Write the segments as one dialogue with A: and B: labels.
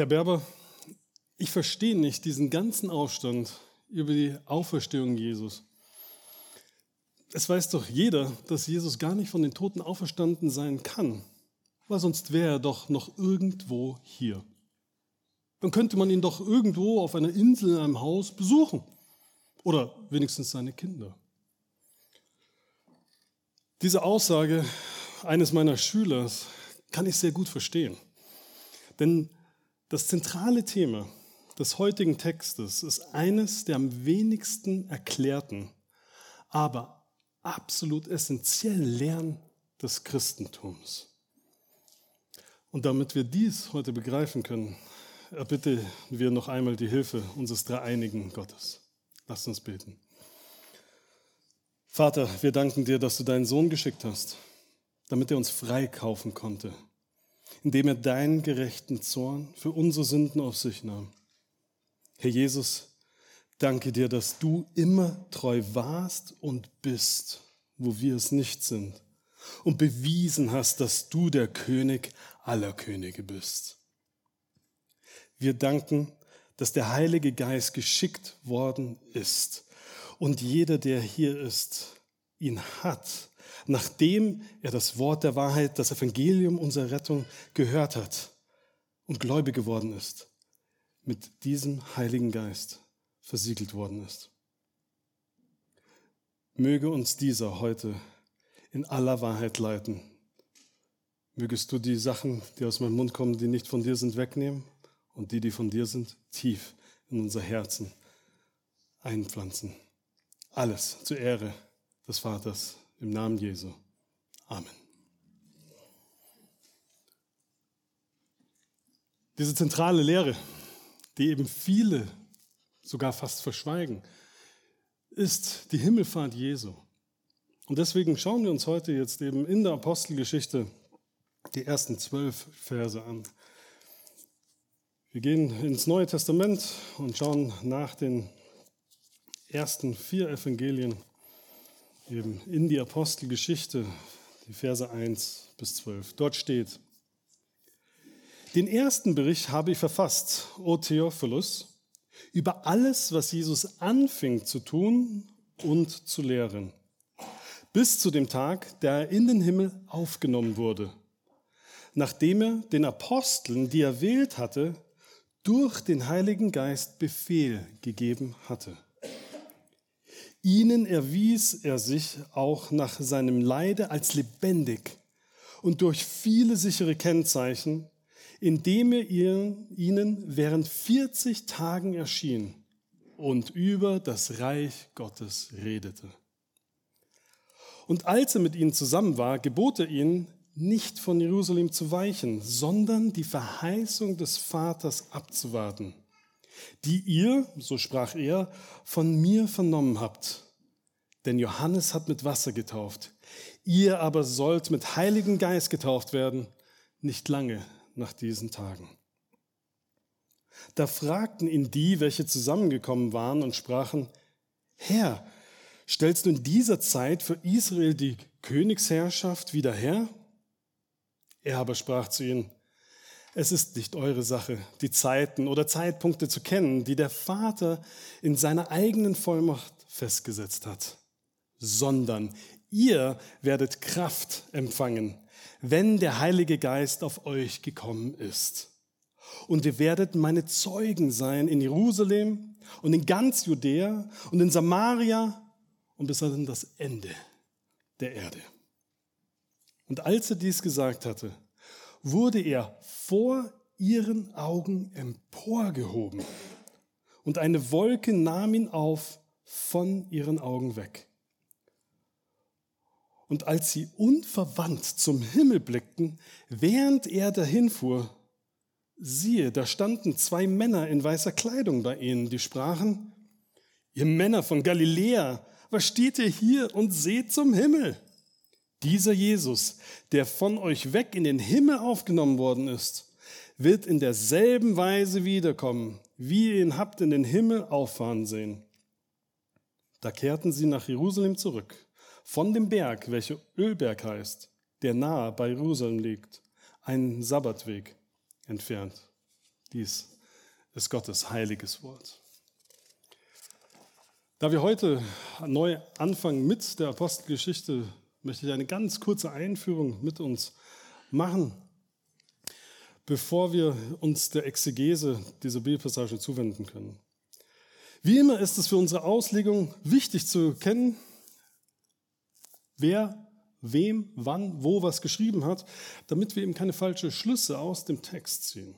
A: Herr Berber, ich verstehe nicht diesen ganzen Aufstand über die Auferstehung Jesus. Es weiß doch jeder, dass Jesus gar nicht von den Toten auferstanden sein kann, weil sonst wäre er doch noch irgendwo hier. Dann könnte man ihn doch irgendwo auf einer Insel in einem Haus besuchen oder wenigstens seine Kinder. Diese Aussage eines meiner Schüler kann ich sehr gut verstehen. Denn das zentrale Thema des heutigen Textes ist eines der am wenigsten erklärten, aber absolut essentiellen Lehren des Christentums. Und damit wir dies heute begreifen können, erbitte wir noch einmal die Hilfe unseres dreieinigen Gottes. Lasst uns beten. Vater, wir danken dir, dass du deinen Sohn geschickt hast, damit er uns freikaufen konnte, indem er deinen gerechten Zorn für unsere Sünden auf sich nahm. Herr Jesus, danke dir, dass du immer treu warst und bist, wo wir es nicht sind, und bewiesen hast, dass du der König aller Könige bist. Wir danken, dass der Heilige Geist geschickt worden ist, und jeder, der hier ist, ihn hat, nachdem er das Wort der Wahrheit, das Evangelium unserer Rettung gehört hat und gläubig geworden ist, mit diesem Heiligen Geist versiegelt worden ist. Möge uns dieser heute in aller Wahrheit leiten. Mögest du die Sachen, die aus meinem Mund kommen, die nicht von dir sind, wegnehmen und die, die von dir sind, tief in unser Herzen einpflanzen. Alles zur Ehre des Vaters im Namen Jesu. Amen. Diese zentrale Lehre, die eben viele sogar fast verschweigen, ist die Himmelfahrt Jesu. Und deswegen schauen wir uns heute jetzt eben in der Apostelgeschichte die ersten zwölf Verse an. Wir gehen ins Neue Testament und schauen nach den ersten vier Evangelien eben in die Apostelgeschichte, die Verse 1 bis 12. Dort steht, den ersten Bericht habe ich verfasst, O Theophilus, über alles, was Jesus anfing zu tun und zu lehren, bis zu dem Tag, da er in den Himmel aufgenommen wurde, nachdem er den Aposteln, die er wählt hatte, durch den Heiligen Geist Befehl gegeben hatte. Ihnen erwies er sich auch nach seinem Leide als lebendig und durch viele sichere Kennzeichen, indem er ihnen während 40 Tagen erschien und über das Reich Gottes redete. Und als er mit ihnen zusammen war, gebot er ihnen, nicht von Jerusalem zu weichen, sondern die Verheißung des Vaters abzuwarten die ihr, so sprach er, von mir vernommen habt. Denn Johannes hat mit Wasser getauft. Ihr aber sollt mit Heiligen Geist getauft werden, nicht lange nach diesen Tagen. Da fragten ihn die, welche zusammengekommen waren und sprachen, Herr, stellst du in dieser Zeit für Israel die Königsherrschaft wieder her? Er aber sprach zu ihnen, es ist nicht eure Sache, die Zeiten oder Zeitpunkte zu kennen, die der Vater in seiner eigenen Vollmacht festgesetzt hat, sondern ihr werdet Kraft empfangen, wenn der Heilige Geist auf euch gekommen ist. Und ihr werdet meine Zeugen sein in Jerusalem und in ganz Judäa und in Samaria und bis an das Ende der Erde. Und als er dies gesagt hatte, wurde er vor ihren Augen emporgehoben und eine Wolke nahm ihn auf von ihren Augen weg. Und als sie unverwandt zum Himmel blickten, während er dahinfuhr, siehe, da standen zwei Männer in weißer Kleidung bei ihnen, die sprachen, ihr Männer von Galiläa, was steht ihr hier und seht zum Himmel? Dieser Jesus, der von euch weg in den Himmel aufgenommen worden ist, wird in derselben Weise wiederkommen, wie ihr ihn habt in den Himmel auffahren sehen. Da kehrten sie nach Jerusalem zurück, von dem Berg, welcher Ölberg heißt, der nahe bei Jerusalem liegt, einen Sabbatweg entfernt. Dies ist Gottes heiliges Wort. Da wir heute neu anfangen mit der Apostelgeschichte, möchte ich eine ganz kurze Einführung mit uns machen, bevor wir uns der Exegese dieser Bibelpassage zuwenden können. Wie immer ist es für unsere Auslegung wichtig zu kennen, wer wem, wann, wo was geschrieben hat, damit wir eben keine falschen Schlüsse aus dem Text ziehen.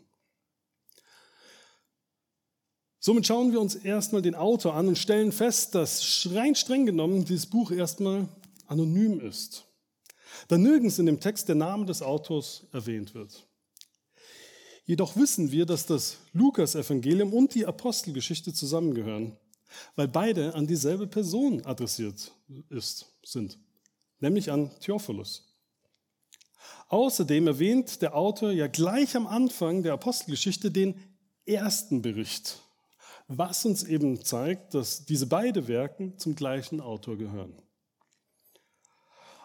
A: Somit schauen wir uns erstmal den Autor an und stellen fest, dass rein streng genommen dieses Buch erstmal anonym ist. Da nirgends in dem Text der Name des Autors erwähnt wird. Jedoch wissen wir, dass das Lukas-Evangelium und die Apostelgeschichte zusammengehören, weil beide an dieselbe Person adressiert ist, sind, nämlich an Theophilus. Außerdem erwähnt der Autor ja gleich am Anfang der Apostelgeschichte den ersten Bericht was uns eben zeigt, dass diese beiden Werken zum gleichen Autor gehören.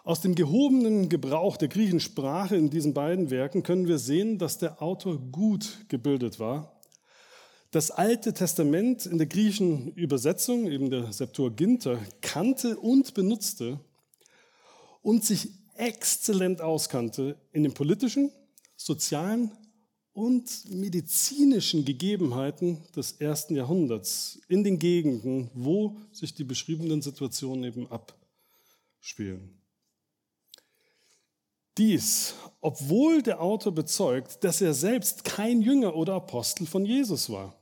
A: Aus dem gehobenen Gebrauch der griechischen Sprache in diesen beiden Werken können wir sehen, dass der Autor gut gebildet war. Das Alte Testament in der griechischen Übersetzung, eben der Septuaginta, kannte und benutzte und sich exzellent auskannte in den politischen, sozialen und medizinischen Gegebenheiten des ersten Jahrhunderts in den Gegenden, wo sich die beschriebenen Situationen eben abspielen. Dies, obwohl der Autor bezeugt, dass er selbst kein Jünger oder Apostel von Jesus war,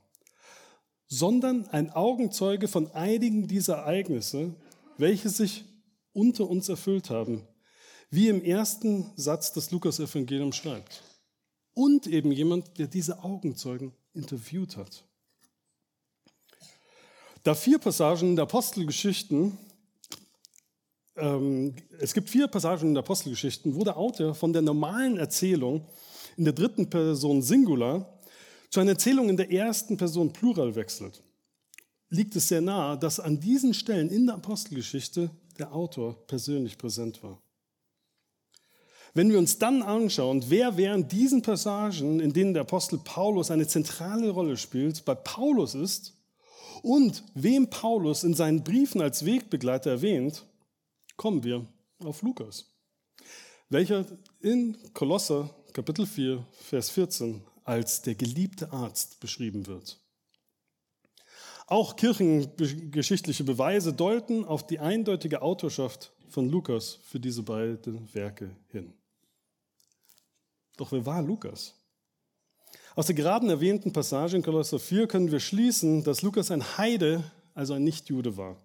A: sondern ein Augenzeuge von einigen dieser Ereignisse, welche sich unter uns erfüllt haben, wie im ersten Satz des Lukas-Evangeliums schreibt und eben jemand, der diese Augenzeugen interviewt hat. Da vier Passagen der Apostelgeschichten, ähm, es gibt vier Passagen in der Apostelgeschichten, wo der Autor von der normalen Erzählung in der dritten Person Singular zu einer Erzählung in der ersten Person Plural wechselt, liegt es sehr nahe, dass an diesen Stellen in der Apostelgeschichte der Autor persönlich präsent war. Wenn wir uns dann anschauen, wer während diesen Passagen, in denen der Apostel Paulus eine zentrale Rolle spielt, bei Paulus ist und wem Paulus in seinen Briefen als Wegbegleiter erwähnt, kommen wir auf Lukas, welcher in Kolosser Kapitel 4, Vers 14 als der geliebte Arzt beschrieben wird. Auch kirchengeschichtliche Beweise deuten auf die eindeutige Autorschaft von Lukas für diese beiden Werke hin. Doch wer war Lukas? Aus der gerade erwähnten Passage in Kolosser 4 können wir schließen, dass Lukas ein Heide, also ein Nichtjude war,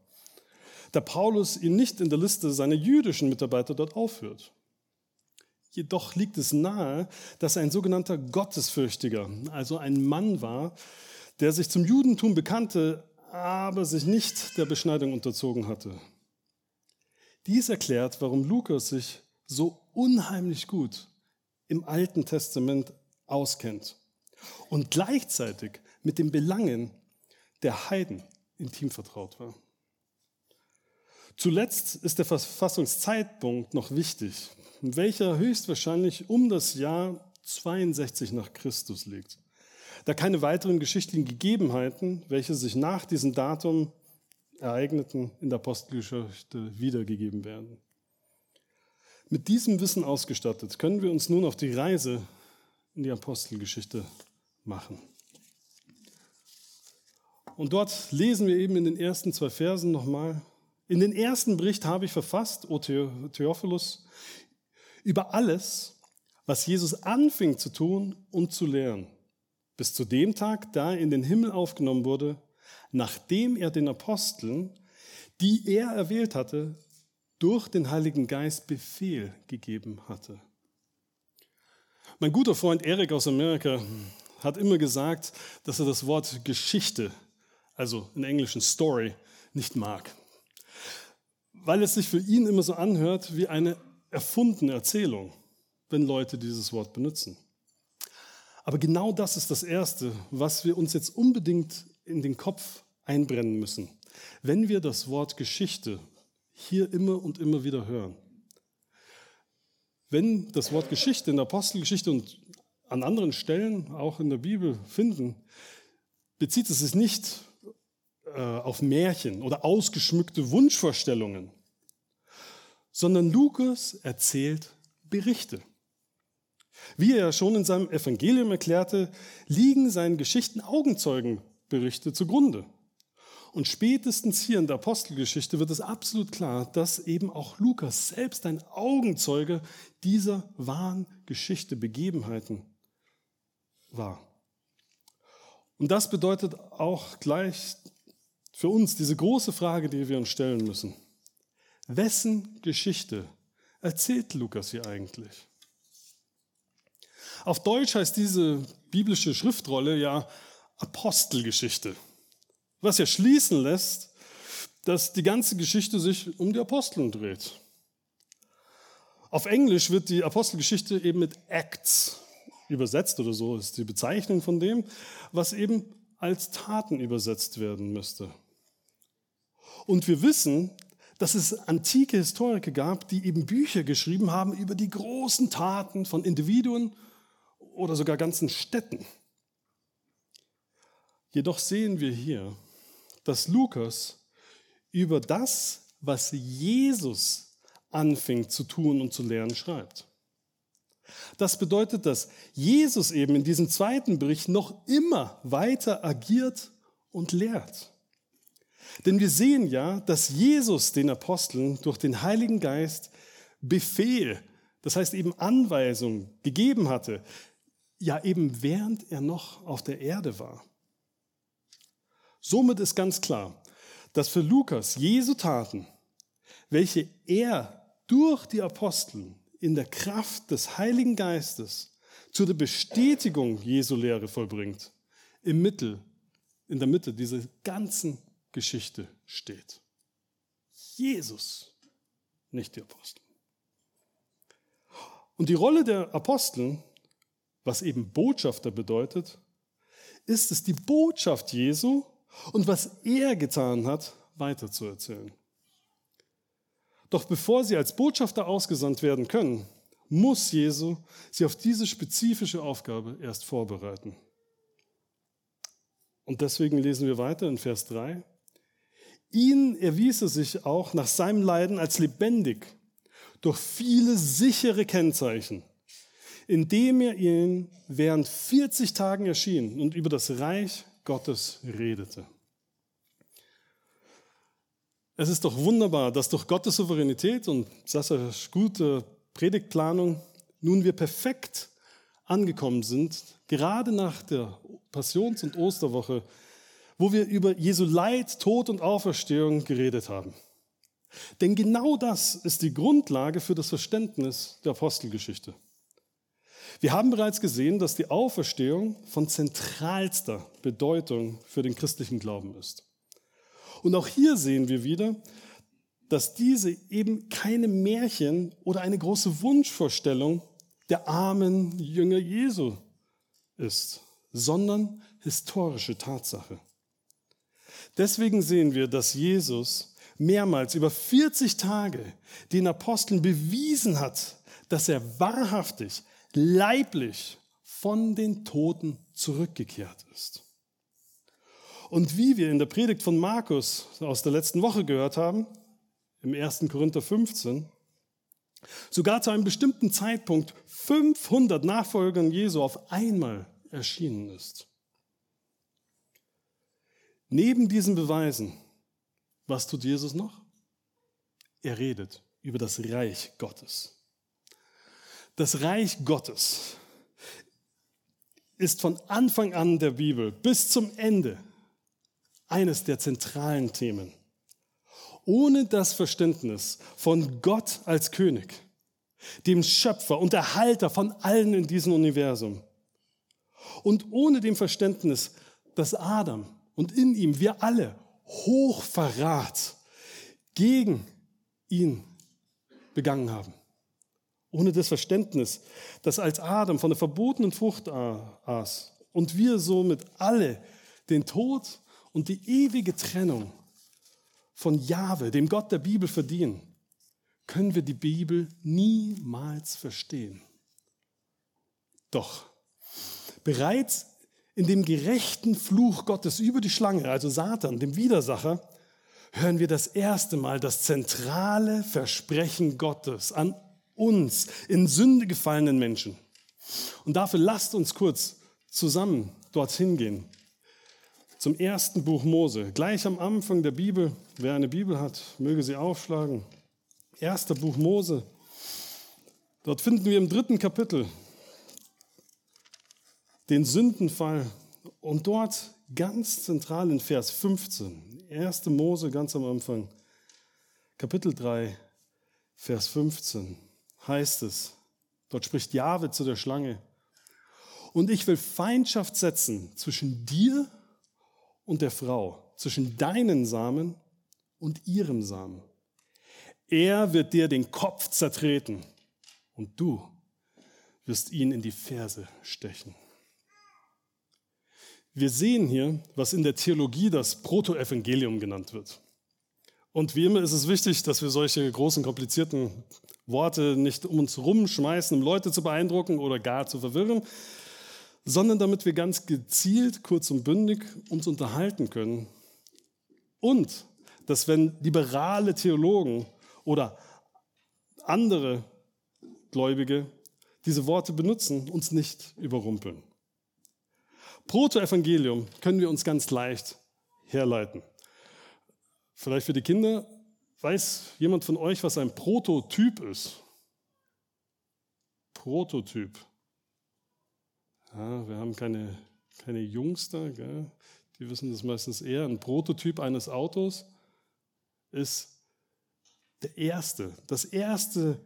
A: da Paulus ihn nicht in der Liste seiner jüdischen Mitarbeiter dort aufführt. Jedoch liegt es nahe, dass er ein sogenannter Gottesfürchtiger, also ein Mann war, der sich zum Judentum bekannte, aber sich nicht der Beschneidung unterzogen hatte. Dies erklärt, warum Lukas sich so unheimlich gut im Alten Testament auskennt und gleichzeitig mit den Belangen der Heiden intim vertraut war. Zuletzt ist der Verfassungszeitpunkt noch wichtig, welcher höchstwahrscheinlich um das Jahr 62 nach Christus liegt, da keine weiteren geschichtlichen Gegebenheiten, welche sich nach diesem Datum ereigneten, in der Apostelgeschichte wiedergegeben werden. Mit diesem Wissen ausgestattet können wir uns nun auf die Reise in die Apostelgeschichte machen. Und dort lesen wir eben in den ersten zwei Versen nochmal. In den ersten Bericht habe ich verfasst, O Theophilus, über alles, was Jesus anfing zu tun und zu lehren, bis zu dem Tag, da er in den Himmel aufgenommen wurde, nachdem er den Aposteln, die er erwählt hatte, durch den Heiligen Geist Befehl gegeben hatte. Mein guter Freund Erik aus Amerika hat immer gesagt, dass er das Wort Geschichte, also in Englischen Story, nicht mag, weil es sich für ihn immer so anhört wie eine erfundene Erzählung, wenn Leute dieses Wort benutzen. Aber genau das ist das Erste, was wir uns jetzt unbedingt in den Kopf einbrennen müssen. Wenn wir das Wort Geschichte hier immer und immer wieder hören. Wenn das Wort Geschichte in der Apostelgeschichte und an anderen Stellen, auch in der Bibel, finden, bezieht es sich nicht auf Märchen oder ausgeschmückte Wunschvorstellungen, sondern Lukas erzählt Berichte. Wie er schon in seinem Evangelium erklärte, liegen seinen Geschichten Augenzeugenberichte zugrunde. Und spätestens hier in der Apostelgeschichte wird es absolut klar, dass eben auch Lukas selbst ein Augenzeuge dieser wahren Geschichte, Begebenheiten war. Und das bedeutet auch gleich für uns diese große Frage, die wir uns stellen müssen. Wessen Geschichte erzählt Lukas hier eigentlich? Auf Deutsch heißt diese biblische Schriftrolle ja Apostelgeschichte, was ja schließen lässt, dass die ganze Geschichte sich um die Aposteln dreht. Auf Englisch wird die Apostelgeschichte eben mit Acts übersetzt oder so ist die Bezeichnung von dem, was eben als Taten übersetzt werden müsste. Und wir wissen, dass es antike Historiker gab, die eben Bücher geschrieben haben über die großen Taten von Individuen oder sogar ganzen Städten. Jedoch sehen wir hier, dass Lukas über das, was Jesus anfing zu tun und zu lernen, schreibt. Das bedeutet, dass Jesus eben in diesem zweiten Bericht noch immer weiter agiert und lehrt. Denn wir sehen ja, dass Jesus den Aposteln durch den Heiligen Geist Befehl, das heißt eben Anweisung gegeben hatte, ja eben während er noch auf der Erde war. Somit ist ganz klar, dass für Lukas Jesu Taten, welche er durch die Apostel in der Kraft des Heiligen Geistes zu der Bestätigung Jesu Lehre vollbringt, im Mittel, in der Mitte dieser ganzen Geschichte steht. Jesus, nicht die Apostel. Und die Rolle der Apostel was eben Botschafter bedeutet, ist es, die Botschaft Jesu und was er getan hat, weiterzuerzählen. Doch bevor sie als Botschafter ausgesandt werden können, muss Jesu sie auf diese spezifische Aufgabe erst vorbereiten. Und deswegen lesen wir weiter in Vers 3. Ihn erwies er sich auch nach seinem Leiden als lebendig durch viele sichere Kennzeichen indem er ihnen während 40 Tagen erschien und über das Reich Gottes redete. Es ist doch wunderbar, dass durch Gottes Souveränität und Sassas gute Predigtplanung nun wir perfekt angekommen sind, gerade nach der Passions- und Osterwoche, wo wir über Jesu Leid, Tod und Auferstehung geredet haben. Denn genau das ist die Grundlage für das Verständnis der Apostelgeschichte. Wir haben bereits gesehen, dass die Auferstehung von zentralster Bedeutung für den christlichen Glauben ist. Und auch hier sehen wir wieder, dass diese eben keine Märchen oder eine große Wunschvorstellung der armen Jünger Jesu ist, sondern historische Tatsache. Deswegen sehen wir, dass Jesus mehrmals über 40 Tage den Aposteln bewiesen hat, dass er wahrhaftig leiblich von den Toten zurückgekehrt ist. Und wie wir in der Predigt von Markus aus der letzten Woche gehört haben, im 1. Korinther 15, sogar zu einem bestimmten Zeitpunkt 500 Nachfolgern Jesu auf einmal erschienen ist. Neben diesen Beweisen, was tut Jesus noch? Er redet über das Reich Gottes. Das Reich Gottes ist von Anfang an der Bibel bis zum Ende eines der zentralen Themen. Ohne das Verständnis von Gott als König, dem Schöpfer und Erhalter von allen in diesem Universum und ohne dem Verständnis, dass Adam und in ihm wir alle Hochverrat gegen ihn begangen haben ohne das Verständnis, dass als Adam von der verbotenen Frucht aß und wir somit alle den Tod und die ewige Trennung von Jahwe, dem Gott der Bibel, verdienen, können wir die Bibel niemals verstehen. Doch Bereits in dem gerechten Fluch Gottes über die Schlange, also Satan, dem Widersacher, hören wir das erste Mal das zentrale Versprechen Gottes an uns, in Sünde gefallenen Menschen. Und dafür lasst uns kurz zusammen dorthin gehen. Zum ersten Buch Mose, gleich am Anfang der Bibel. Wer eine Bibel hat, möge sie aufschlagen. Erster Buch Mose. Dort finden wir im dritten Kapitel den Sündenfall und dort ganz zentral in Vers 15, 1. Mose ganz am Anfang, Kapitel 3, Vers 15 heißt es, dort spricht Jahwe zu der Schlange, und ich will Feindschaft setzen zwischen dir und der Frau, zwischen deinen Samen und ihrem Samen. Er wird dir den Kopf zertreten und du wirst ihn in die Ferse stechen. Wir sehen hier, was in der Theologie das Protoevangelium genannt wird. Und wie immer ist es wichtig, dass wir solche großen, komplizierten Worte nicht um uns rumschmeißen, um Leute zu beeindrucken oder gar zu verwirren, sondern damit wir ganz gezielt, kurz und bündig uns unterhalten können. Und dass wenn liberale Theologen oder andere Gläubige diese Worte benutzen, uns nicht überrumpeln. Protoevangelium können wir uns ganz leicht herleiten. Vielleicht für die Kinder, weiß jemand von euch, was ein Prototyp ist? Prototyp. Ja, wir haben keine, keine Jungs da, gell? die wissen das meistens eher. Ein Prototyp eines Autos ist der erste, das erste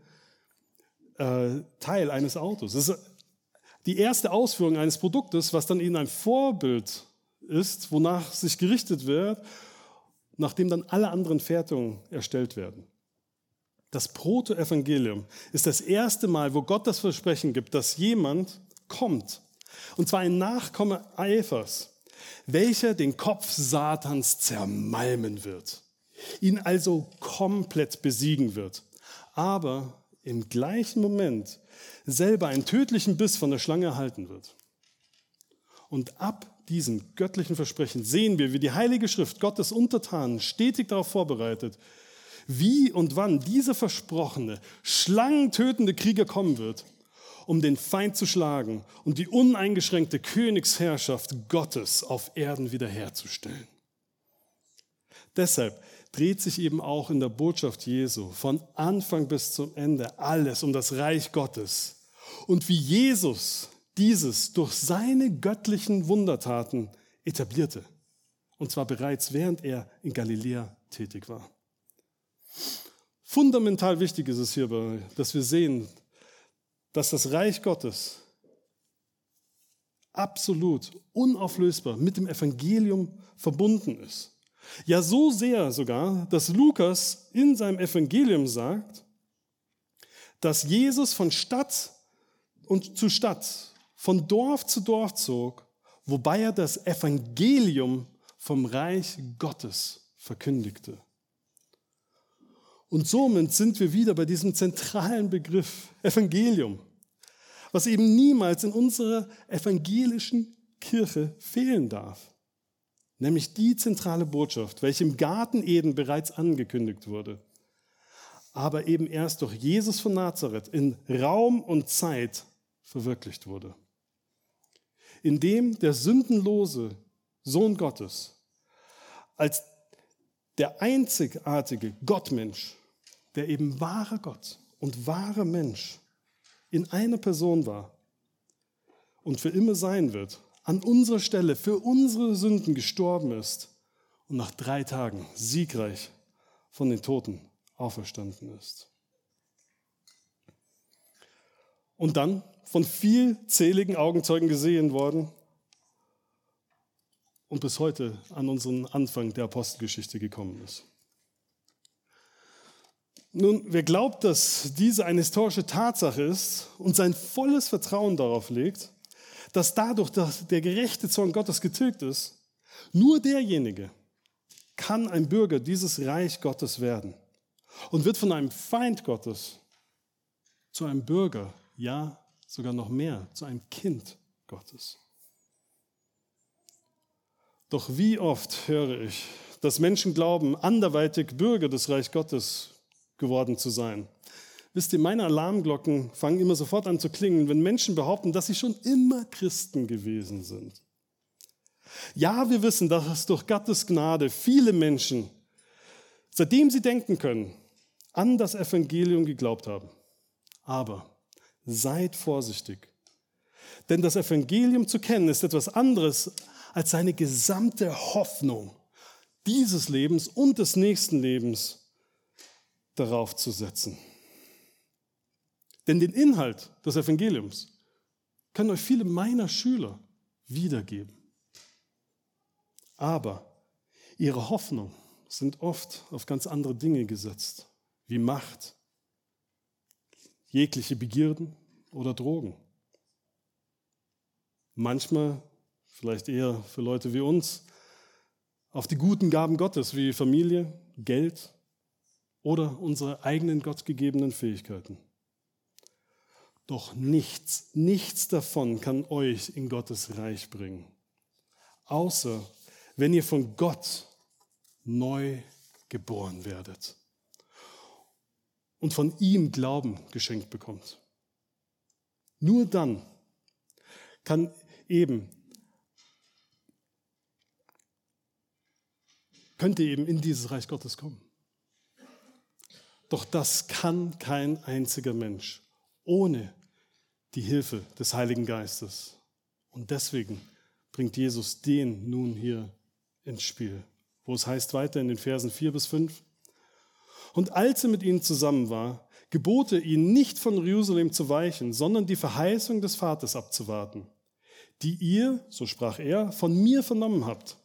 A: äh, Teil eines Autos. Das ist die erste Ausführung eines Produktes, was dann ihnen ein Vorbild ist, wonach sich gerichtet wird, nachdem dann alle anderen Fertigungen erstellt werden. Das Protoevangelium ist das erste Mal, wo Gott das Versprechen gibt, dass jemand kommt, und zwar ein Nachkomme Eifers, welcher den Kopf Satans zermalmen wird, ihn also komplett besiegen wird, aber im gleichen Moment selber einen tödlichen Biss von der Schlange erhalten wird. Und ab diesem göttlichen Versprechen sehen wir, wie die Heilige Schrift Gottes Untertanen stetig darauf vorbereitet, wie und wann dieser versprochene, schlangentötende Krieger kommen wird um den Feind zu schlagen und die uneingeschränkte Königsherrschaft Gottes auf Erden wiederherzustellen. Deshalb dreht sich eben auch in der Botschaft Jesu von Anfang bis zum Ende alles um das Reich Gottes und wie Jesus dieses durch seine göttlichen Wundertaten etablierte. Und zwar bereits während er in Galiläa tätig war. Fundamental wichtig ist es hierbei, dass wir sehen, dass das Reich Gottes absolut unauflösbar mit dem Evangelium verbunden ist. Ja, so sehr sogar, dass Lukas in seinem Evangelium sagt, dass Jesus von Stadt und zu Stadt, von Dorf zu Dorf zog, wobei er das Evangelium vom Reich Gottes verkündigte. Und somit sind wir wieder bei diesem zentralen Begriff Evangelium was eben niemals in unserer evangelischen Kirche fehlen darf. Nämlich die zentrale Botschaft, welche im Garten Eden bereits angekündigt wurde, aber eben erst durch Jesus von Nazareth in Raum und Zeit verwirklicht wurde. Indem der sündenlose Sohn Gottes als der einzigartige Gottmensch, der eben wahre Gott und wahre Mensch in einer Person war und für immer sein wird, an unserer Stelle für unsere Sünden gestorben ist und nach drei Tagen siegreich von den Toten auferstanden ist. Und dann von vielzähligen Augenzeugen gesehen worden und bis heute an unseren Anfang der Apostelgeschichte gekommen ist. Nun, wer glaubt, dass diese eine historische Tatsache ist und sein volles Vertrauen darauf legt, dass dadurch dass der gerechte Zorn Gottes getilgt ist, nur derjenige kann ein Bürger dieses Reich Gottes werden und wird von einem Feind Gottes zu einem Bürger, ja sogar noch mehr, zu einem Kind Gottes. Doch wie oft höre ich, dass Menschen glauben, anderweitig Bürger des Reich Gottes geworden zu sein. Wisst ihr, meine Alarmglocken fangen immer sofort an zu klingen, wenn Menschen behaupten, dass sie schon immer Christen gewesen sind. Ja, wir wissen, dass durch Gottes Gnade viele Menschen, seitdem sie denken können, an das Evangelium geglaubt haben. Aber seid vorsichtig. Denn das Evangelium zu kennen ist etwas anderes als seine gesamte Hoffnung dieses Lebens und des nächsten Lebens darauf zu setzen. Denn den Inhalt des Evangeliums können euch viele meiner Schüler wiedergeben. Aber ihre Hoffnung sind oft auf ganz andere Dinge gesetzt, wie Macht, jegliche Begierden oder Drogen. Manchmal, vielleicht eher für Leute wie uns, auf die guten Gaben Gottes wie Familie, Geld oder unsere eigenen gottgegebenen Fähigkeiten. Doch nichts, nichts davon kann euch in Gottes Reich bringen, außer wenn ihr von Gott neu geboren werdet und von ihm Glauben geschenkt bekommt. Nur dann kann eben, könnt ihr eben in dieses Reich Gottes kommen. Doch das kann kein einziger Mensch ohne die Hilfe des Heiligen Geistes. Und deswegen bringt Jesus den nun hier ins Spiel, wo es heißt weiter in den Versen 4 bis 5. Und als er mit ihnen zusammen war, gebot er ihnen nicht von Jerusalem zu weichen, sondern die Verheißung des Vaters abzuwarten, die ihr, so sprach er, von mir vernommen habt.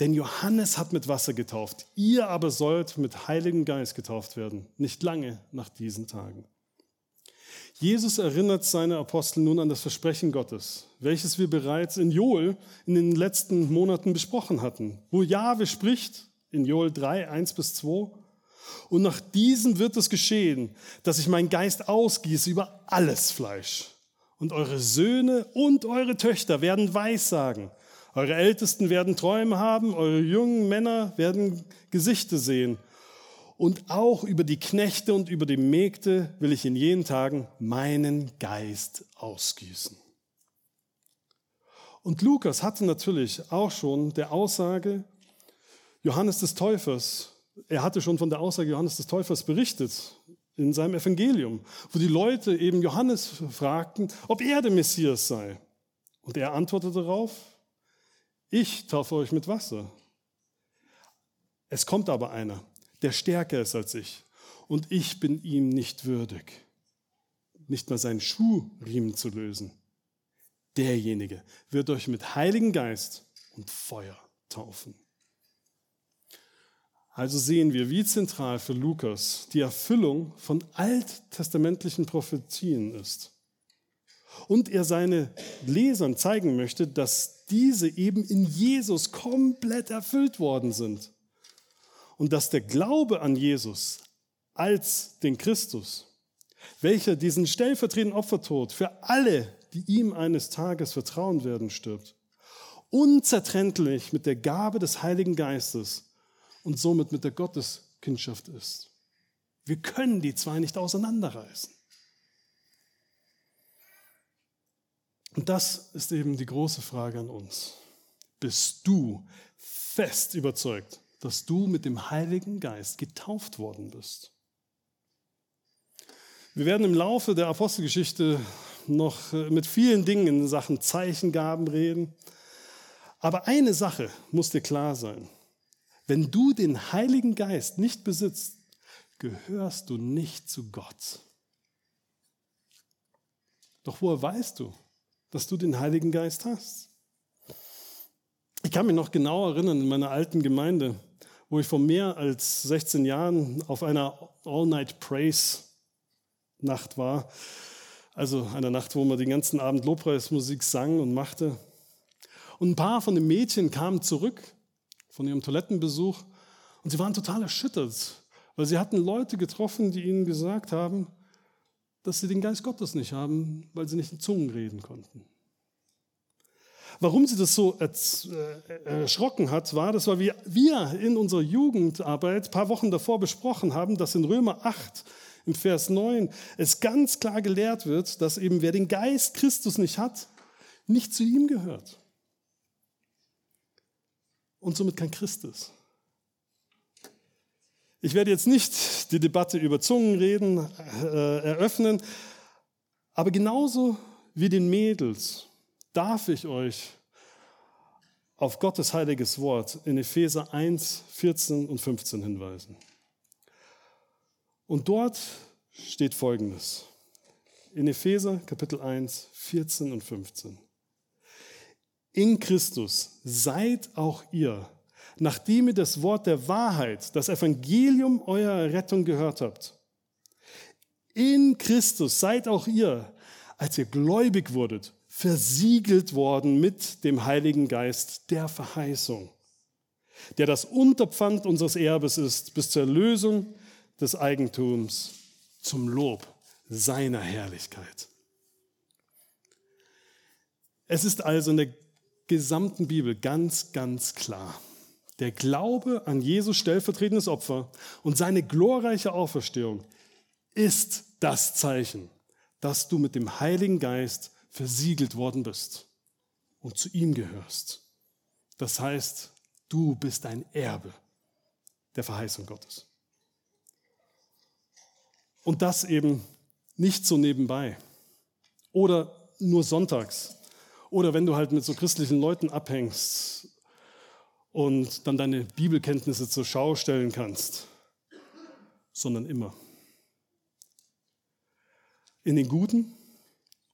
A: Denn Johannes hat mit Wasser getauft, ihr aber sollt mit Heiligen Geist getauft werden, nicht lange nach diesen Tagen. Jesus erinnert seine Apostel nun an das Versprechen Gottes, welches wir bereits in Joel in den letzten Monaten besprochen hatten, wo Jahwe spricht in Joel 3, 1 bis 2. Und nach diesem wird es geschehen, dass ich meinen Geist ausgieße über alles Fleisch. Und eure Söhne und eure Töchter werden Weissagen. Eure Ältesten werden Träume haben, eure jungen Männer werden Gesichter sehen und auch über die Knechte und über die Mägde will ich in jenen Tagen meinen Geist ausgießen. Und Lukas hatte natürlich auch schon der Aussage Johannes des Täufers, er hatte schon von der Aussage Johannes des Täufers berichtet in seinem Evangelium, wo die Leute eben Johannes fragten, ob er der Messias sei. Und er antwortete darauf, ich taufe euch mit Wasser. Es kommt aber einer, der stärker ist als ich. Und ich bin ihm nicht würdig, nicht mal seinen Schuhriemen zu lösen. Derjenige wird euch mit Heiligen Geist und Feuer taufen. Also sehen wir, wie zentral für Lukas die Erfüllung von alttestamentlichen Prophetien ist. Und er seine Lesern zeigen möchte, dass diese eben in Jesus komplett erfüllt worden sind und dass der Glaube an Jesus als den Christus, welcher diesen stellvertretenden Opfertod für alle, die ihm eines Tages vertrauen werden, stirbt, unzertrennlich mit der Gabe des Heiligen Geistes und somit mit der Gotteskindschaft ist. Wir können die zwei nicht auseinanderreißen. Und das ist eben die große Frage an uns. Bist du fest überzeugt, dass du mit dem Heiligen Geist getauft worden bist. Wir werden im Laufe der Apostelgeschichte noch äh, mit vielen Dingen in Sachen Zeichengaben reden. Aber eine Sache muss dir klar sein. Wenn du den Heiligen Geist nicht besitzt, gehörst du nicht zu Gott. Doch woher weißt du, dass du den Heiligen Geist hast? Ich kann mich noch genau erinnern in meiner alten Gemeinde wo ich vor mehr als 16 Jahren auf einer All-Night-Praise-Nacht war. Also einer Nacht, wo man den ganzen Abend Lobpreismusik sang und machte. Und ein paar von den Mädchen kamen zurück von ihrem Toilettenbesuch und sie waren total erschüttert, weil sie hatten Leute getroffen, die ihnen gesagt haben, dass sie den Geist Gottes nicht haben, weil sie nicht in Zungen reden konnten. Warum sie das so äh, erschrocken hat, war, das, weil wir, wir in unserer Jugendarbeit ein paar Wochen davor besprochen haben, dass in Römer 8 im Vers 9 es ganz klar gelehrt wird, dass eben wer den Geist Christus nicht hat, nicht zu ihm gehört. Und somit kein Christ ist. Ich werde jetzt nicht die Debatte über Zungenreden äh, eröffnen, aber genauso wie den Mädels darf ich euch auf Gottes heiliges Wort in Epheser 1, 14 und 15 hinweisen. Und dort steht Folgendes. In Epheser Kapitel 1, 14 und 15. In Christus seid auch ihr, nachdem ihr das Wort der Wahrheit, das Evangelium eurer Rettung gehört habt. In Christus seid auch ihr, als ihr gläubig wurdet, versiegelt worden mit dem Heiligen Geist der Verheißung, der das Unterpfand unseres Erbes ist bis zur Erlösung des Eigentums zum Lob seiner Herrlichkeit. Es ist also in der gesamten Bibel ganz, ganz klar, der Glaube an Jesus stellvertretendes Opfer und seine glorreiche Auferstehung ist das Zeichen, dass du mit dem Heiligen Geist versiegelt worden bist und zu ihm gehörst. Das heißt, du bist ein Erbe der Verheißung Gottes. Und das eben nicht so nebenbei oder nur sonntags oder wenn du halt mit so christlichen Leuten abhängst und dann deine Bibelkenntnisse zur Schau stellen kannst, sondern immer. In den guten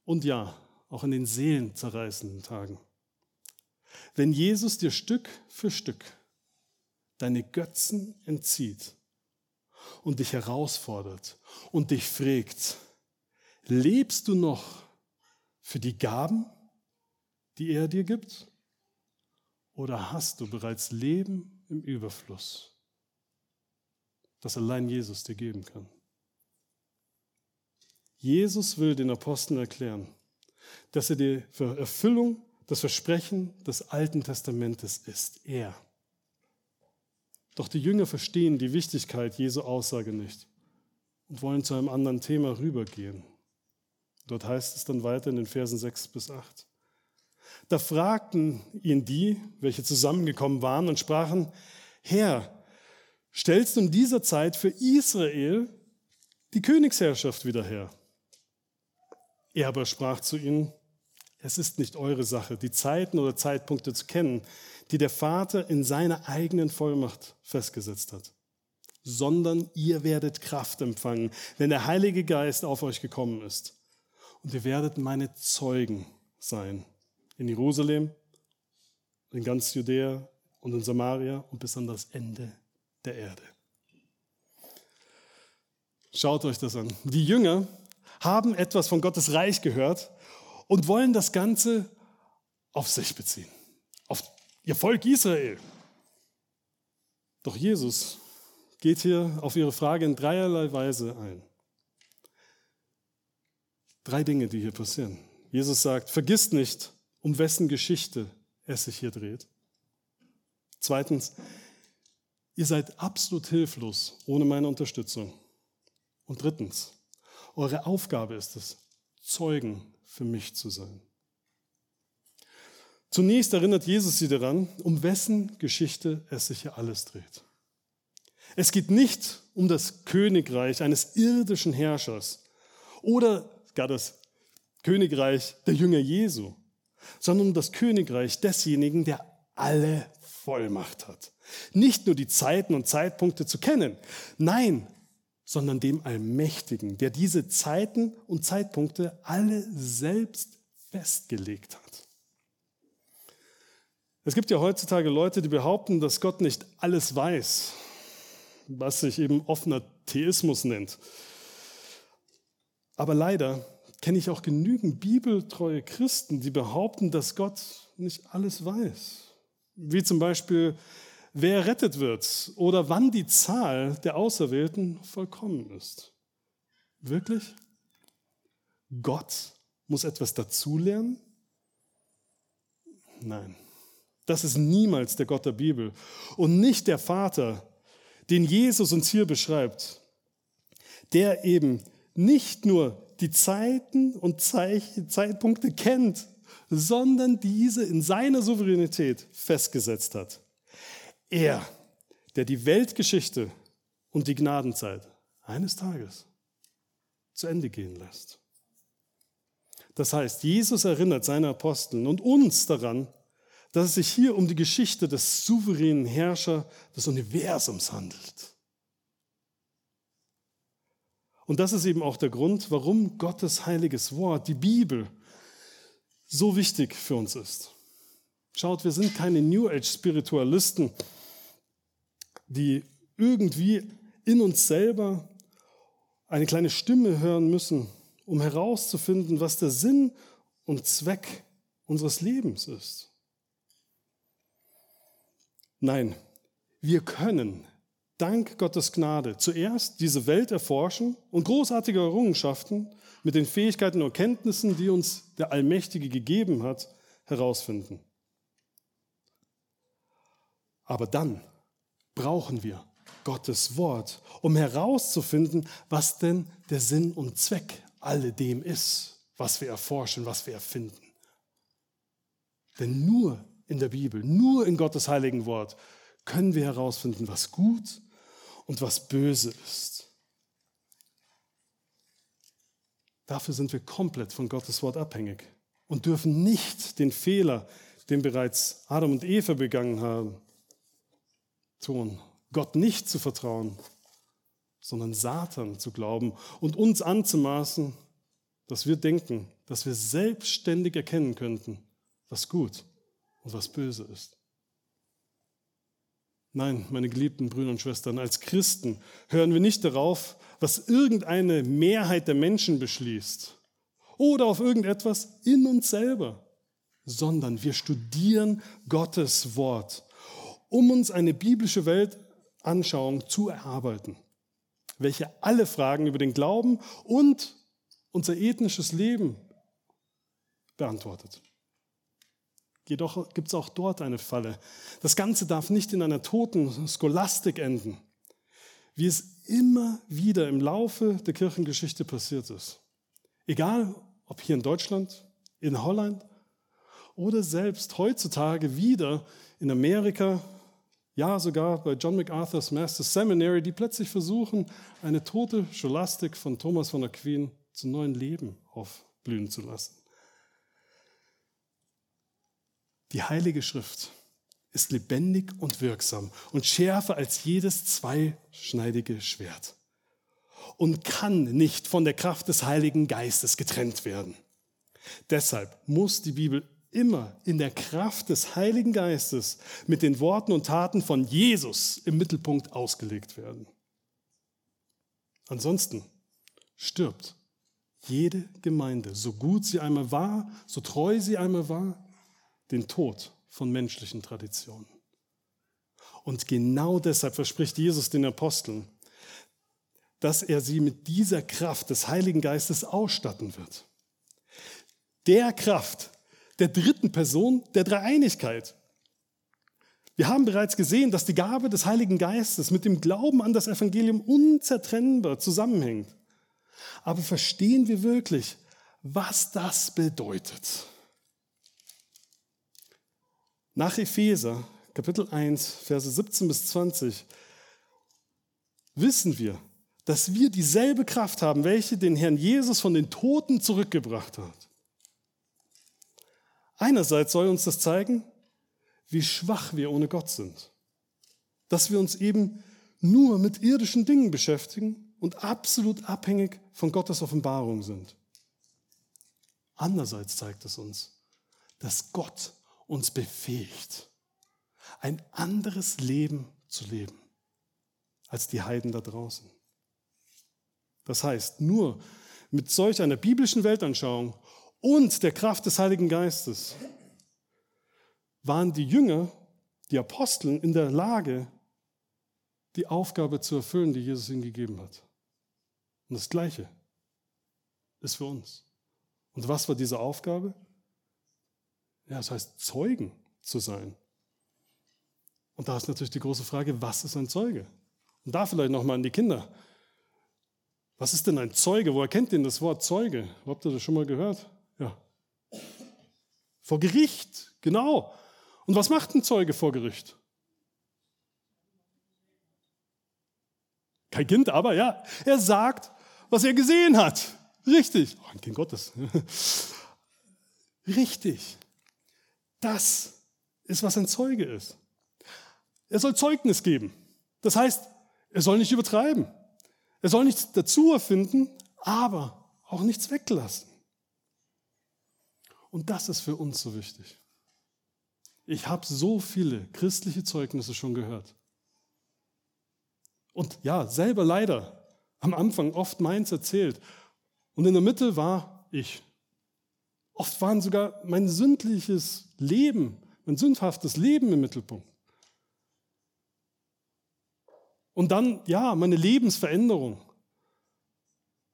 A: und ja, auch in den seelenzerreißenden Tagen. Wenn Jesus dir Stück für Stück deine Götzen entzieht und dich herausfordert und dich fragt, lebst du noch für die Gaben, die er dir gibt? Oder hast du bereits Leben im Überfluss, das allein Jesus dir geben kann? Jesus will den Aposteln erklären, dass er die Erfüllung, das Versprechen des Alten Testamentes ist. Er. Doch die Jünger verstehen die Wichtigkeit Jesu Aussage nicht und wollen zu einem anderen Thema rübergehen. Dort heißt es dann weiter in den Versen 6 bis 8. Da fragten ihn die, welche zusammengekommen waren, und sprachen, Herr, stellst du in dieser Zeit für Israel die Königsherrschaft wieder her? Er aber sprach zu ihnen, es ist nicht eure Sache, die Zeiten oder Zeitpunkte zu kennen, die der Vater in seiner eigenen Vollmacht festgesetzt hat, sondern ihr werdet Kraft empfangen, wenn der Heilige Geist auf euch gekommen ist. Und ihr werdet meine Zeugen sein in Jerusalem, in ganz Judäa und in Samaria und bis an das Ende der Erde. Schaut euch das an. Die Jünger haben etwas von Gottes Reich gehört und wollen das Ganze auf sich beziehen, auf ihr Volk Israel. Doch Jesus geht hier auf ihre Frage in dreierlei Weise ein. Drei Dinge, die hier passieren. Jesus sagt, vergisst nicht, um wessen Geschichte es sich hier dreht. Zweitens, ihr seid absolut hilflos ohne meine Unterstützung. Und drittens, eure Aufgabe ist es, Zeugen für mich zu sein. Zunächst erinnert Jesus sie daran, um wessen Geschichte es sich hier alles dreht. Es geht nicht um das Königreich eines irdischen Herrschers oder gar das Königreich der Jünger Jesu, sondern um das Königreich desjenigen, der alle Vollmacht hat. Nicht nur die Zeiten und Zeitpunkte zu kennen, nein, sondern dem Allmächtigen, der diese Zeiten und Zeitpunkte alle selbst festgelegt hat. Es gibt ja heutzutage Leute, die behaupten, dass Gott nicht alles weiß, was sich eben offener Theismus nennt. Aber leider kenne ich auch genügend bibeltreue Christen, die behaupten, dass Gott nicht alles weiß. Wie zum Beispiel wer rettet wird oder wann die Zahl der Auserwählten vollkommen ist. Wirklich? Gott muss etwas dazulernen? Nein, das ist niemals der Gott der Bibel und nicht der Vater, den Jesus uns hier beschreibt, der eben nicht nur die Zeiten und Zeitpunkte kennt, sondern diese in seiner Souveränität festgesetzt hat. Er, der die Weltgeschichte und die Gnadenzeit eines Tages zu Ende gehen lässt. Das heißt, Jesus erinnert seine Aposteln und uns daran, dass es sich hier um die Geschichte des souveränen Herrscher des Universums handelt. Und das ist eben auch der Grund, warum Gottes heiliges Wort, die Bibel, so wichtig für uns ist. Schaut, wir sind keine New Age-Spiritualisten, die irgendwie in uns selber eine kleine Stimme hören müssen, um herauszufinden, was der Sinn und Zweck unseres Lebens ist. Nein, wir können dank Gottes Gnade zuerst diese Welt erforschen und großartige Errungenschaften mit den Fähigkeiten und Kenntnissen, die uns der Allmächtige gegeben hat, herausfinden. Aber dann brauchen wir Gottes Wort, um herauszufinden, was denn der Sinn und Zweck alledem ist, was wir erforschen, was wir erfinden. Denn nur in der Bibel, nur in Gottes heiligen Wort können wir herausfinden, was gut und was böse ist. Dafür sind wir komplett von Gottes Wort abhängig und dürfen nicht den Fehler, den bereits Adam und Eva begangen haben, tun. Gott nicht zu vertrauen, sondern Satan zu glauben und uns anzumaßen, dass wir denken, dass wir selbstständig erkennen könnten, was gut und was böse ist. Nein, meine geliebten Brüder und Schwestern, als Christen hören wir nicht darauf, was irgendeine Mehrheit der Menschen beschließt oder auf irgendetwas in uns selber, sondern wir studieren Gottes Wort, um uns eine biblische Weltanschauung zu erarbeiten, welche alle Fragen über den Glauben und unser ethnisches Leben beantwortet. Jedoch gibt es auch dort eine Falle. Das Ganze darf nicht in einer toten Scholastik enden, wie es immer wieder im Laufe der Kirchengeschichte passiert ist. Egal, ob hier in Deutschland, in Holland oder selbst heutzutage wieder in Amerika, ja sogar bei John MacArthur's Master Seminary, die plötzlich versuchen, eine tote Scholastik von Thomas von Aquin zu neuem Leben aufblühen zu lassen. Die Heilige Schrift ist lebendig und wirksam und schärfer als jedes zweischneidige Schwert und kann nicht von der Kraft des Heiligen Geistes getrennt werden. Deshalb muss die Bibel immer in der Kraft des Heiligen Geistes mit den Worten und Taten von Jesus im Mittelpunkt ausgelegt werden. Ansonsten stirbt jede Gemeinde, so gut sie einmal war, so treu sie einmal war, den Tod von menschlichen Traditionen. Und genau deshalb verspricht Jesus den Aposteln, dass er sie mit dieser Kraft des Heiligen Geistes ausstatten wird. Der Kraft der dritten Person der Dreieinigkeit. Wir haben bereits gesehen, dass die Gabe des Heiligen Geistes mit dem Glauben an das Evangelium unzertrennbar zusammenhängt. Aber verstehen wir wirklich, was das bedeutet? Nach Epheser, Kapitel 1, Verse 17 bis 20, wissen wir, dass wir dieselbe Kraft haben, welche den Herrn Jesus von den Toten zurückgebracht hat. Einerseits soll uns das zeigen, wie schwach wir ohne Gott sind. Dass wir uns eben nur mit irdischen Dingen beschäftigen und absolut abhängig von Gottes Offenbarung sind. Andererseits zeigt es uns, dass Gott uns befähigt, ein anderes Leben zu leben als die Heiden da draußen. Das heißt, nur mit solch einer biblischen Weltanschauung und der Kraft des Heiligen Geistes waren die Jünger, die Aposteln in der Lage, die Aufgabe zu erfüllen, die Jesus ihnen gegeben hat. Und das Gleiche ist für uns. Und was war diese Aufgabe? Ja, das heißt, Zeugen zu sein. Und da ist natürlich die große Frage, was ist ein Zeuge? Und da vielleicht nochmal an die Kinder. Was ist denn ein Zeuge? Woher kennt ihr das Wort Zeuge? Habt ihr das schon mal gehört? Vor Gericht, genau. Und was macht ein Zeuge vor Gericht? Kein Kind, aber ja, er sagt, was er gesehen hat. Richtig. Oh, ein Kind Gottes. Richtig. Das ist, was ein Zeuge ist. Er soll Zeugnis geben. Das heißt, er soll nicht übertreiben. Er soll nichts dazu erfinden, aber auch nichts weglassen. Und das ist für uns so wichtig. Ich habe so viele christliche Zeugnisse schon gehört. Und ja, selber leider am Anfang oft meins erzählt. Und in der Mitte war ich. Oft waren sogar mein sündliches Leben, mein sündhaftes Leben im Mittelpunkt. Und dann, ja, meine Lebensveränderung.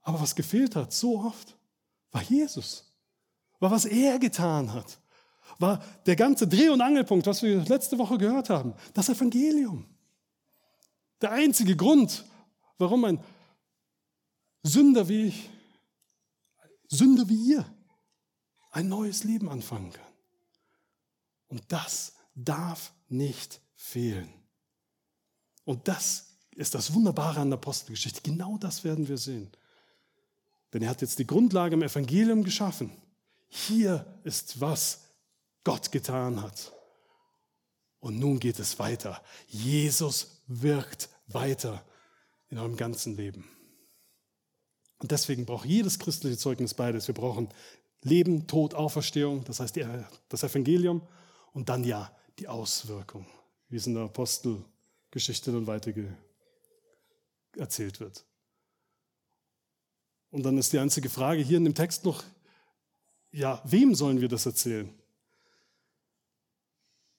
A: Aber was gefehlt hat, so oft, war Jesus. War, was er getan hat. War der ganze Dreh- und Angelpunkt, was wir letzte Woche gehört haben, das Evangelium. Der einzige Grund, warum ein Sünder wie ich, Sünder wie ihr, ein neues Leben anfangen kann. Und das darf nicht fehlen. Und das ist das Wunderbare an der Apostelgeschichte. Genau das werden wir sehen. Denn er hat jetzt die Grundlage im Evangelium geschaffen. Hier ist, was Gott getan hat. Und nun geht es weiter. Jesus wirkt weiter in eurem ganzen Leben. Und deswegen braucht jedes christliche Zeugnis beides. Wir brauchen Leben, Tod, Auferstehung, das heißt das Evangelium und dann ja die Auswirkung, wie es in der Apostelgeschichte dann weiter erzählt wird. Und dann ist die einzige Frage hier in dem Text noch, ja, wem sollen wir das erzählen?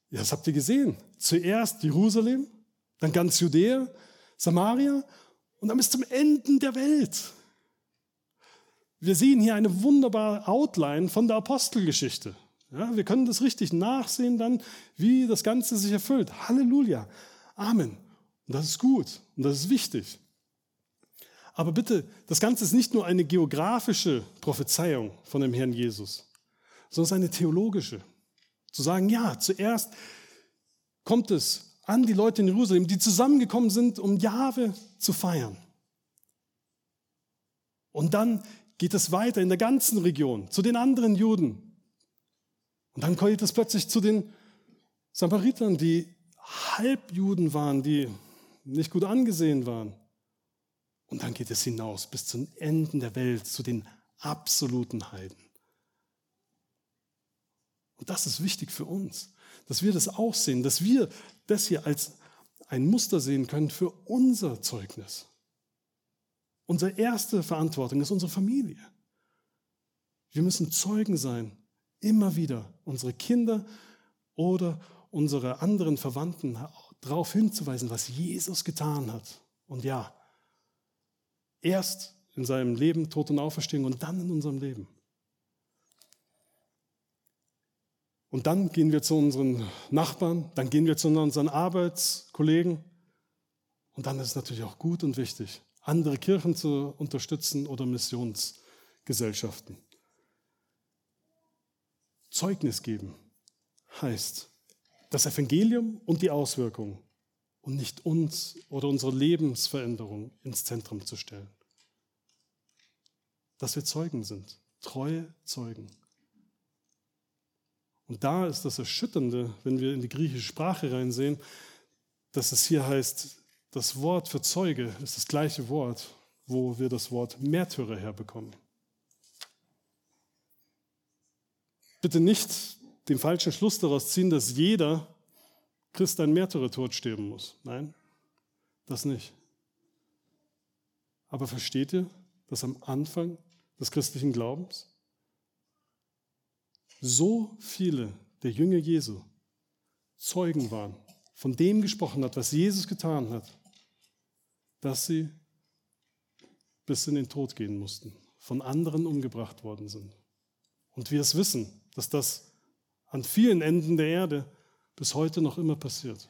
A: Ja, das habt ihr gesehen. Zuerst Jerusalem, dann ganz Judäa, Samaria und dann bis zum Ende der Welt. Wir sehen hier eine wunderbare Outline von der Apostelgeschichte. Ja, wir können das richtig nachsehen dann, wie das Ganze sich erfüllt. Halleluja. Amen. Und das ist gut und das ist wichtig. Aber bitte, das Ganze ist nicht nur eine geografische Prophezeiung von dem Herrn Jesus, sondern es ist eine theologische. Zu sagen, ja, zuerst kommt es an die Leute in Jerusalem, die zusammengekommen sind, um Jahwe zu feiern. Und dann geht es weiter in der ganzen Region zu den anderen Juden. Und dann geht es plötzlich zu den Samaritern, die Halbjuden waren, die nicht gut angesehen waren. Und dann geht es hinaus bis zum Enden der Welt, zu den absoluten Heiden. Und das ist wichtig für uns, dass wir das auch sehen, dass wir das hier als ein Muster sehen können für unser Zeugnis. Unsere erste Verantwortung ist unsere Familie. Wir müssen Zeugen sein, immer wieder unsere Kinder oder unsere anderen Verwandten darauf hinzuweisen, was Jesus getan hat. Und ja, Erst in seinem Leben, Tod und Auferstehung und dann in unserem Leben. Und dann gehen wir zu unseren Nachbarn, dann gehen wir zu unseren Arbeitskollegen. Und dann ist es natürlich auch gut und wichtig, andere Kirchen zu unterstützen oder Missionsgesellschaften. Zeugnis geben heißt das Evangelium und die Auswirkungen und nicht uns oder unsere Lebensveränderung ins Zentrum zu stellen. Dass wir Zeugen sind, treue Zeugen. Und da ist das Erschütternde, wenn wir in die griechische Sprache reinsehen, dass es hier heißt, das Wort für Zeuge ist das gleiche Wort, wo wir das Wort Märtyrer herbekommen. Bitte nicht den falschen Schluss daraus ziehen, dass jeder Christ ein Märtyrertod sterben muss. Nein, das nicht. Aber versteht ihr, dass am Anfang des christlichen Glaubens so viele der Jünger Jesu Zeugen waren, von dem gesprochen hat, was Jesus getan hat, dass sie bis in den Tod gehen mussten, von anderen umgebracht worden sind. Und wir es wissen, dass das an vielen Enden der Erde bis heute noch immer passiert.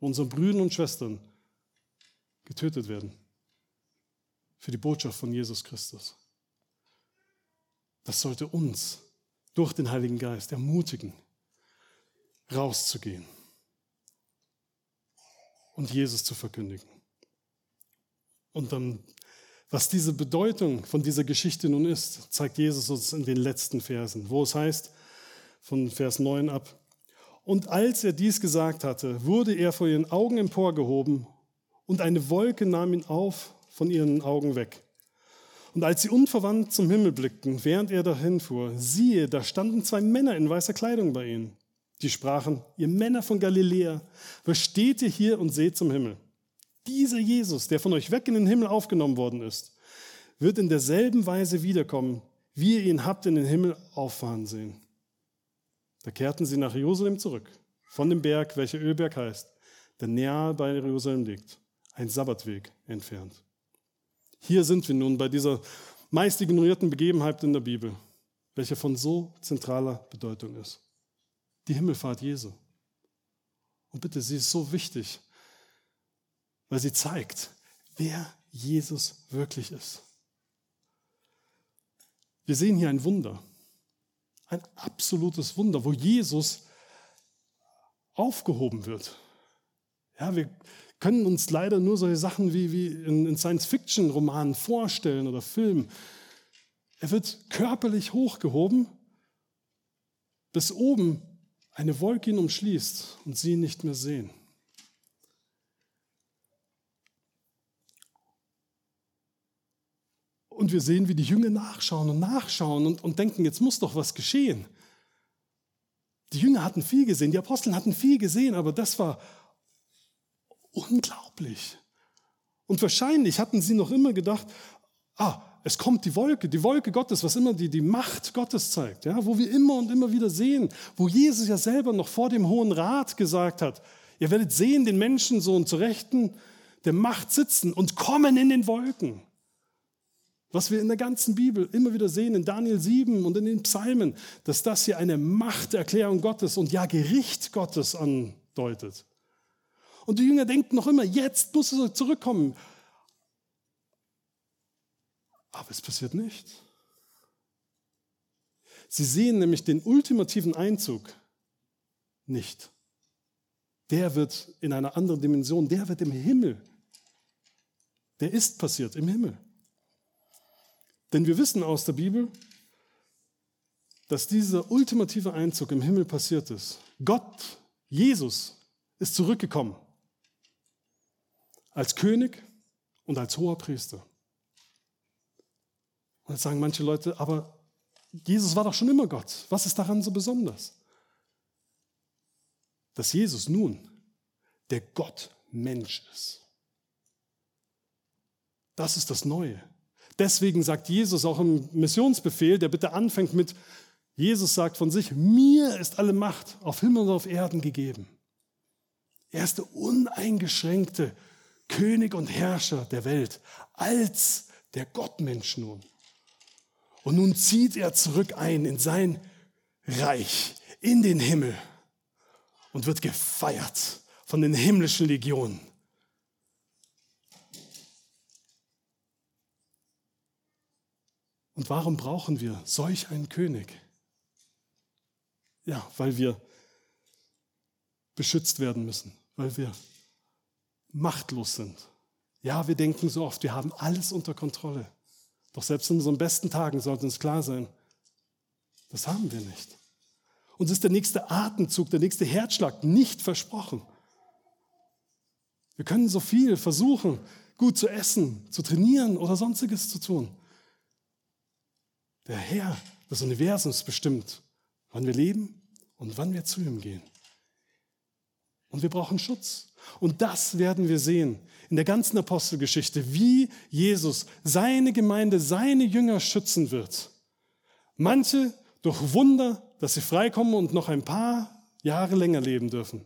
A: Wo unsere Brüder und Schwestern getötet werden für die Botschaft von Jesus Christus. Das sollte uns durch den Heiligen Geist ermutigen, rauszugehen und Jesus zu verkündigen. Und dann, was diese Bedeutung von dieser Geschichte nun ist, zeigt Jesus uns in den letzten Versen, wo es heißt, von Vers 9 ab, und als er dies gesagt hatte, wurde er vor ihren Augen emporgehoben und eine Wolke nahm ihn auf von ihren Augen weg. Und als sie unverwandt zum Himmel blickten, während er dahin fuhr, siehe, da standen zwei Männer in weißer Kleidung bei ihnen. Die sprachen, ihr Männer von Galiläa, was steht ihr hier und seht zum Himmel? Dieser Jesus, der von euch weg in den Himmel aufgenommen worden ist, wird in derselben Weise wiederkommen, wie ihr ihn habt in den Himmel auffahren sehen. Da kehrten sie nach Jerusalem zurück, von dem Berg, welcher Ölberg heißt, der näher bei Jerusalem liegt, ein Sabbatweg entfernt. Hier sind wir nun bei dieser meist ignorierten Begebenheit in der Bibel, welche von so zentraler Bedeutung ist. Die Himmelfahrt Jesu. Und bitte, sie ist so wichtig, weil sie zeigt, wer Jesus wirklich ist. Wir sehen hier ein Wunder, ein absolutes Wunder, wo Jesus aufgehoben wird. Ja, wir können uns leider nur solche Sachen wie, wie in, in Science-Fiction-Romanen vorstellen oder Filmen. Er wird körperlich hochgehoben, bis oben eine Wolke ihn umschließt und sie ihn nicht mehr sehen. Und wir sehen, wie die Jünger nachschauen und nachschauen und, und denken, jetzt muss doch was geschehen. Die Jünger hatten viel gesehen, die Apostel hatten viel gesehen, aber das war Unglaublich. Und wahrscheinlich hatten sie noch immer gedacht, ah, es kommt die Wolke, die Wolke Gottes, was immer die, die Macht Gottes zeigt, ja, wo wir immer und immer wieder sehen, wo Jesus ja selber noch vor dem Hohen Rat gesagt hat, ihr werdet sehen den Menschensohn zu Rechten der Macht sitzen und kommen in den Wolken. Was wir in der ganzen Bibel immer wieder sehen, in Daniel 7 und in den Psalmen, dass das hier eine Machterklärung Gottes und ja Gericht Gottes andeutet. Und die Jünger denken noch immer, jetzt muss er zurückkommen. Aber es passiert nicht. Sie sehen nämlich den ultimativen Einzug nicht. Der wird in einer anderen Dimension, der wird im Himmel. Der ist passiert im Himmel. Denn wir wissen aus der Bibel, dass dieser ultimative Einzug im Himmel passiert ist. Gott, Jesus, ist zurückgekommen als König und als hoher Priester. Und jetzt sagen manche Leute, aber Jesus war doch schon immer Gott. Was ist daran so besonders? Dass Jesus nun der Gott Mensch ist. Das ist das Neue. Deswegen sagt Jesus auch im Missionsbefehl, der bitte anfängt mit, Jesus sagt von sich, mir ist alle Macht auf Himmel und auf Erden gegeben. Er ist der uneingeschränkte König und Herrscher der Welt, als der Gottmensch nun. Und nun zieht er zurück ein in sein Reich, in den Himmel und wird gefeiert von den himmlischen Legionen. Und warum brauchen wir solch einen König? Ja, weil wir beschützt werden müssen, weil wir machtlos sind. Ja, wir denken so oft, wir haben alles unter Kontrolle. Doch selbst in unseren besten Tagen sollte uns klar sein, das haben wir nicht. Uns ist der nächste Atemzug, der nächste Herzschlag nicht versprochen. Wir können so viel versuchen, gut zu essen, zu trainieren oder sonstiges zu tun. Der Herr des Universums bestimmt, wann wir leben und wann wir zu ihm gehen. Und wir brauchen Schutz. Und das werden wir sehen in der ganzen Apostelgeschichte, wie Jesus seine Gemeinde, seine Jünger schützen wird. Manche durch Wunder, dass sie freikommen und noch ein paar Jahre länger leben dürfen.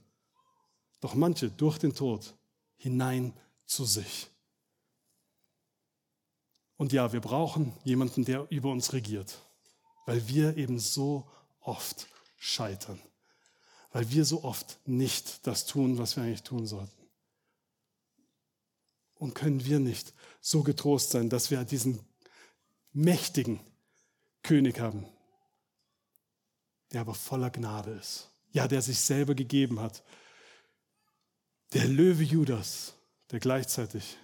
A: Doch manche durch den Tod hinein zu sich. Und ja, wir brauchen jemanden, der über uns regiert, weil wir eben so oft scheitern. weil wir so oft nicht das tun, was wir eigentlich tun sollten. Und können wir nicht so getrost sein, dass wir diesen mächtigen König haben, der aber voller Gnade ist. Ja, der sich selber gegeben hat. Der Löwe Judas, der gleichzeitig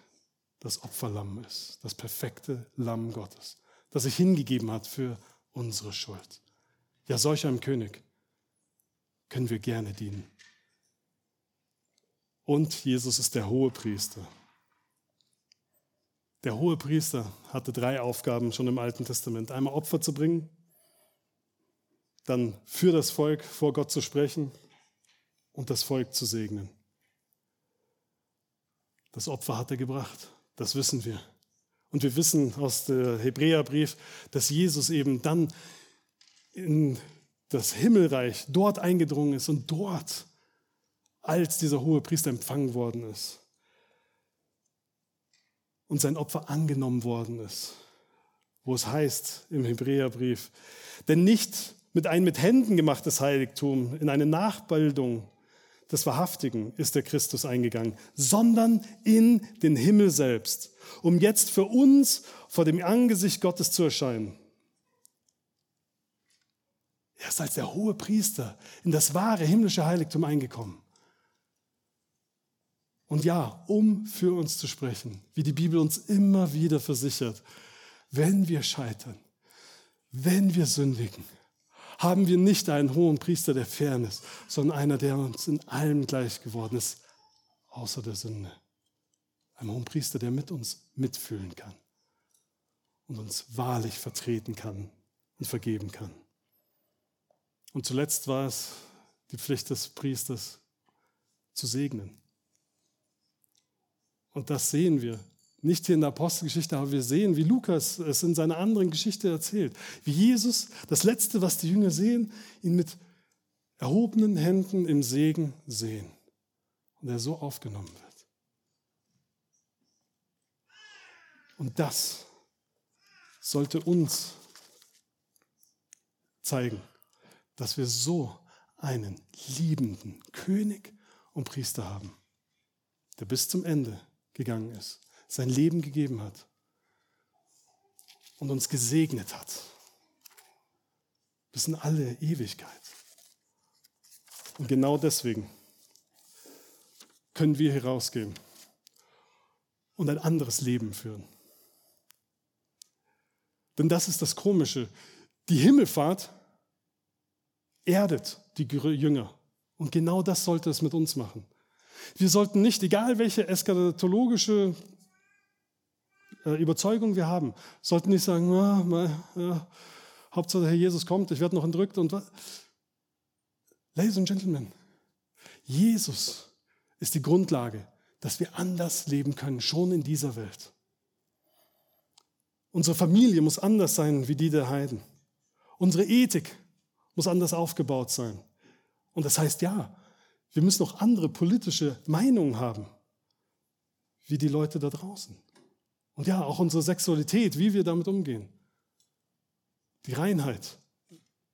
A: das Opferlamm ist, das perfekte Lamm Gottes, das sich hingegeben hat für unsere Schuld. Ja, solch einem König können wir gerne dienen. Und Jesus ist der hohe Priester. Der hohe Priester hatte drei Aufgaben schon im Alten Testament. Einmal Opfer zu bringen, dann für das Volk vor Gott zu sprechen und das Volk zu segnen. Das Opfer hat er gebracht, das wissen wir. Und wir wissen aus dem Hebräerbrief, dass Jesus eben dann in das Himmelreich dort eingedrungen ist und dort als dieser hohe Priester empfangen worden ist und sein Opfer angenommen worden ist, wo es heißt im Hebräerbrief, denn nicht mit einem mit Händen gemachtes Heiligtum in eine Nachbildung des Wahrhaftigen ist der Christus eingegangen, sondern in den Himmel selbst, um jetzt für uns vor dem Angesicht Gottes zu erscheinen. Er ist als der hohe Priester in das wahre himmlische Heiligtum eingekommen. Und ja, um für uns zu sprechen, wie die Bibel uns immer wieder versichert, wenn wir scheitern, wenn wir sündigen, haben wir nicht einen hohen Priester der Fairness, sondern einer, der uns in allem gleich geworden ist, außer der Sünde. Ein hohen Priester, der mit uns mitfühlen kann und uns wahrlich vertreten kann und vergeben kann. Und zuletzt war es die Pflicht des Priesters zu segnen. Und das sehen wir nicht hier in der Apostelgeschichte, aber wir sehen, wie Lukas es in seiner anderen Geschichte erzählt. Wie Jesus, das Letzte, was die Jünger sehen, ihn mit erhobenen Händen im Segen sehen. Und er so aufgenommen wird. Und das sollte uns zeigen, dass wir so einen liebenden König und Priester haben, der bis zum Ende gegangen ist sein Leben gegeben hat und uns gesegnet hat. Bis in alle Ewigkeit. Und genau deswegen können wir herausgehen und ein anderes Leben führen. Denn das ist das Komische. Die Himmelfahrt erdet die Jünger. Und genau das sollte es mit uns machen. Wir sollten nicht, egal welche eskatologische äh, Überzeugung wir haben, sollten nicht sagen, ah, mal, ja, Hauptsache Herr Jesus kommt, ich werde noch entrückt und was. Ladies and Gentlemen, Jesus ist die Grundlage, dass wir anders leben können, schon in dieser Welt. Unsere Familie muss anders sein wie die der Heiden. Unsere Ethik muss anders aufgebaut sein. Und das heißt ja, wir müssen auch andere politische Meinungen haben, wie die Leute da draußen. Und ja, auch unsere Sexualität, wie wir damit umgehen. Die Reinheit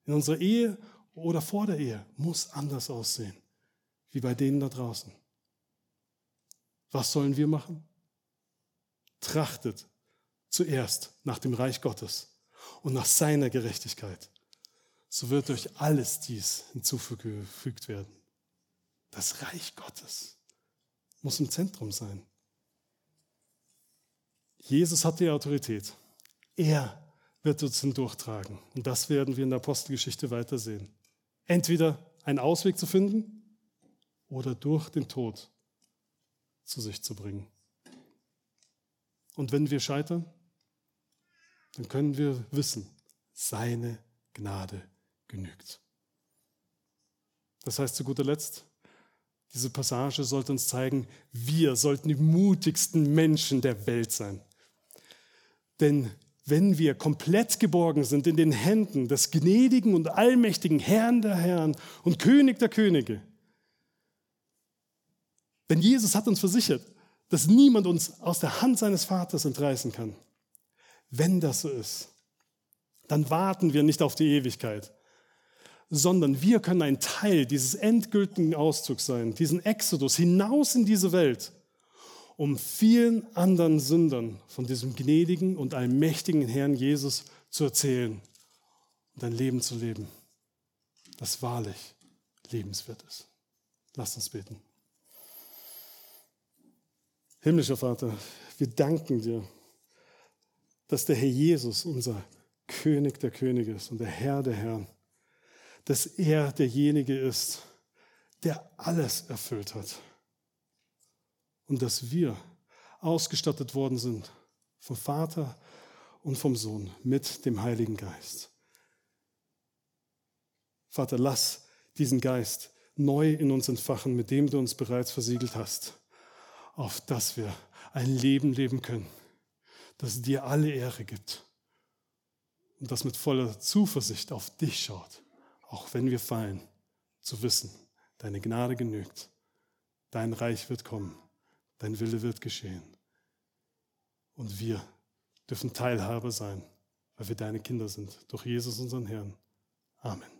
A: in unserer Ehe oder vor der Ehe muss anders aussehen, wie bei denen da draußen. Was sollen wir machen? Trachtet zuerst nach dem Reich Gottes und nach seiner Gerechtigkeit. So wird euch alles dies hinzugefügt werden. Das Reich Gottes muss im Zentrum sein. Jesus hat die Autorität. Er wird uns hindurchtragen. Und das werden wir in der Apostelgeschichte weiter sehen. Entweder einen Ausweg zu finden oder durch den Tod zu sich zu bringen. Und wenn wir scheitern, dann können wir wissen, seine Gnade genügt. Das heißt zu guter Letzt, diese Passage sollte uns zeigen, wir sollten die mutigsten Menschen der Welt sein. Denn wenn wir komplett geborgen sind in den Händen des gnädigen und allmächtigen Herrn der Herren und König der Könige, denn Jesus hat uns versichert, dass niemand uns aus der Hand seines Vaters entreißen kann. Wenn das so ist, dann warten wir nicht auf die Ewigkeit, sondern wir können ein Teil dieses endgültigen Auszugs sein, diesen Exodus hinaus in diese Welt, um vielen anderen Sündern von diesem gnädigen und allmächtigen Herrn Jesus zu erzählen und ein Leben zu leben, das wahrlich lebenswert ist. Lasst uns beten. Himmlischer Vater, wir danken dir, dass der Herr Jesus unser König der Könige ist und der Herr der Herren, dass er derjenige ist, der alles erfüllt hat und dass wir ausgestattet worden sind vom Vater und vom Sohn mit dem Heiligen Geist. Vater, lass diesen Geist neu in uns entfachen, mit dem du uns bereits versiegelt hast, auf dass wir ein Leben leben können, das dir alle Ehre gibt und das mit voller Zuversicht auf dich schaut, auch wenn wir fallen, zu wissen, deine Gnade genügt, dein Reich wird kommen, dein Wille wird geschehen. Und wir dürfen Teilhaber sein, weil wir deine Kinder sind, durch Jesus unseren Herrn. Amen.